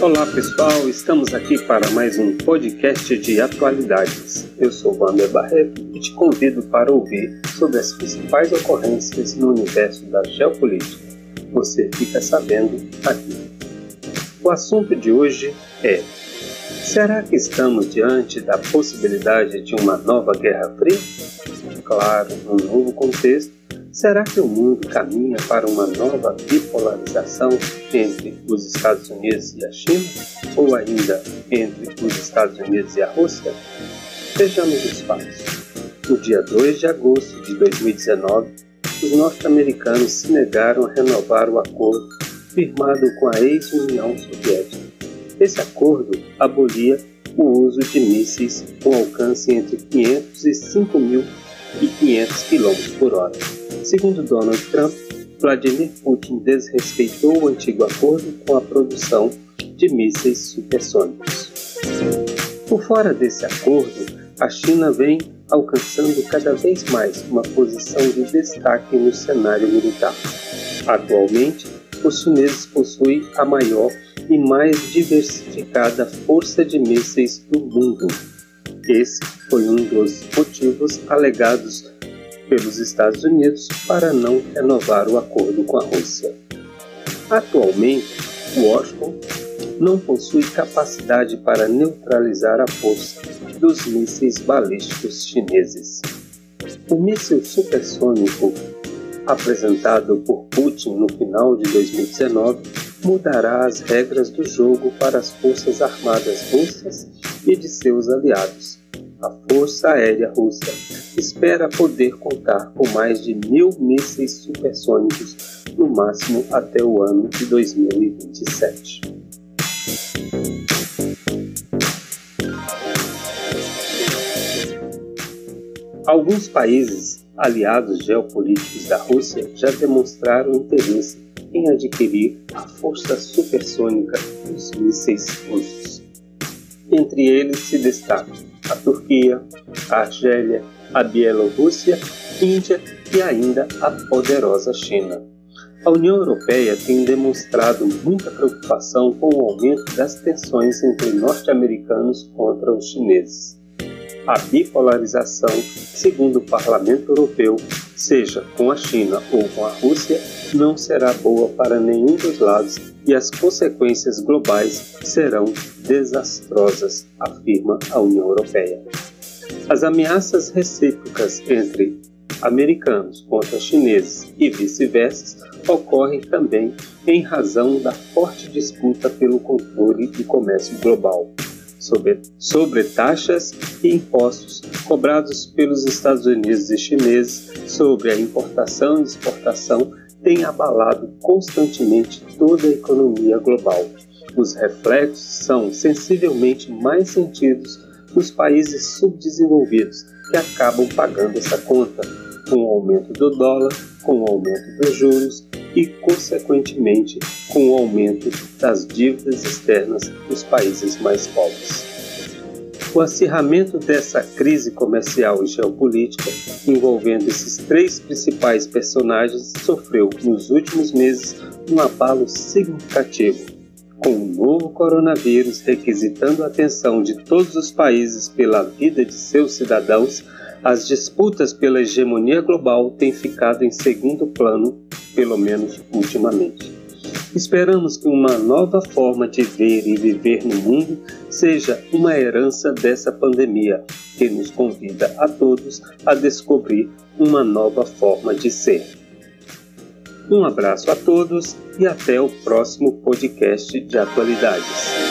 Olá pessoal, estamos aqui para mais um podcast de atualidades. Eu sou Wander Barreto e te convido para ouvir sobre as principais ocorrências no universo da geopolítica. Você fica sabendo aqui. O assunto de hoje é: será que estamos diante da possibilidade de uma nova Guerra Fria? Claro, num novo contexto Será que o mundo caminha para uma nova bipolarização entre os Estados Unidos e a China? Ou ainda entre os Estados Unidos e a Rússia? Vejamos os fatos. No dia 2 de agosto de 2019, os norte-americanos se negaram a renovar o acordo firmado com a ex-União Soviética. Esse acordo abolia o uso de mísseis com alcance entre 500 e 5.500 km por hora Segundo Donald Trump, Vladimir Putin desrespeitou o antigo acordo com a produção de mísseis supersônicos. Por fora desse acordo, a China vem alcançando cada vez mais uma posição de destaque no cenário militar. Atualmente, os chineses possuem a maior e mais diversificada força de mísseis do mundo. Esse foi um dos motivos alegados pelos Estados Unidos para não renovar o acordo com a Rússia. Atualmente, Washington não possui capacidade para neutralizar a força dos mísseis balísticos chineses. O míssil supersônico apresentado por Putin no final de 2019 mudará as regras do jogo para as forças armadas russas e de seus aliados. A Força Aérea Russa espera poder contar com mais de mil mísseis supersônicos, no máximo até o ano de 2027. Alguns países aliados geopolíticos da Rússia já demonstraram interesse em adquirir a força supersônica dos mísseis russos. Entre eles se destacam a Turquia, Argélia, a Bielorrússia, Índia e ainda a poderosa China. A União Europeia tem demonstrado muita preocupação com o aumento das tensões entre norte-americanos contra os chineses. A bipolarização, segundo o Parlamento Europeu, seja com a China ou com a Rússia, não será boa para nenhum dos lados e as consequências globais serão desastrosas, afirma a União Europeia. As ameaças recíprocas entre americanos contra chineses e vice-versa ocorrem também em razão da forte disputa pelo controle do comércio global sobre, sobre taxas e impostos cobrados pelos Estados Unidos e chineses sobre a importação e exportação tem abalado constantemente toda a economia global. Os reflexos são sensivelmente mais sentidos nos países subdesenvolvidos, que acabam pagando essa conta, com o aumento do dólar, com o aumento dos juros e, consequentemente, com o aumento das dívidas externas dos países mais pobres. O acirramento dessa crise comercial e geopolítica envolvendo esses três principais personagens sofreu nos últimos meses um abalo significativo com o novo coronavírus requisitando a atenção de todos os países pela vida de seus cidadãos, as disputas pela hegemonia global têm ficado em segundo plano, pelo menos ultimamente. Esperamos que uma nova forma de ver e viver no mundo seja uma herança dessa pandemia, que nos convida a todos a descobrir uma nova forma de ser. Um abraço a todos e até o próximo podcast de atualidades.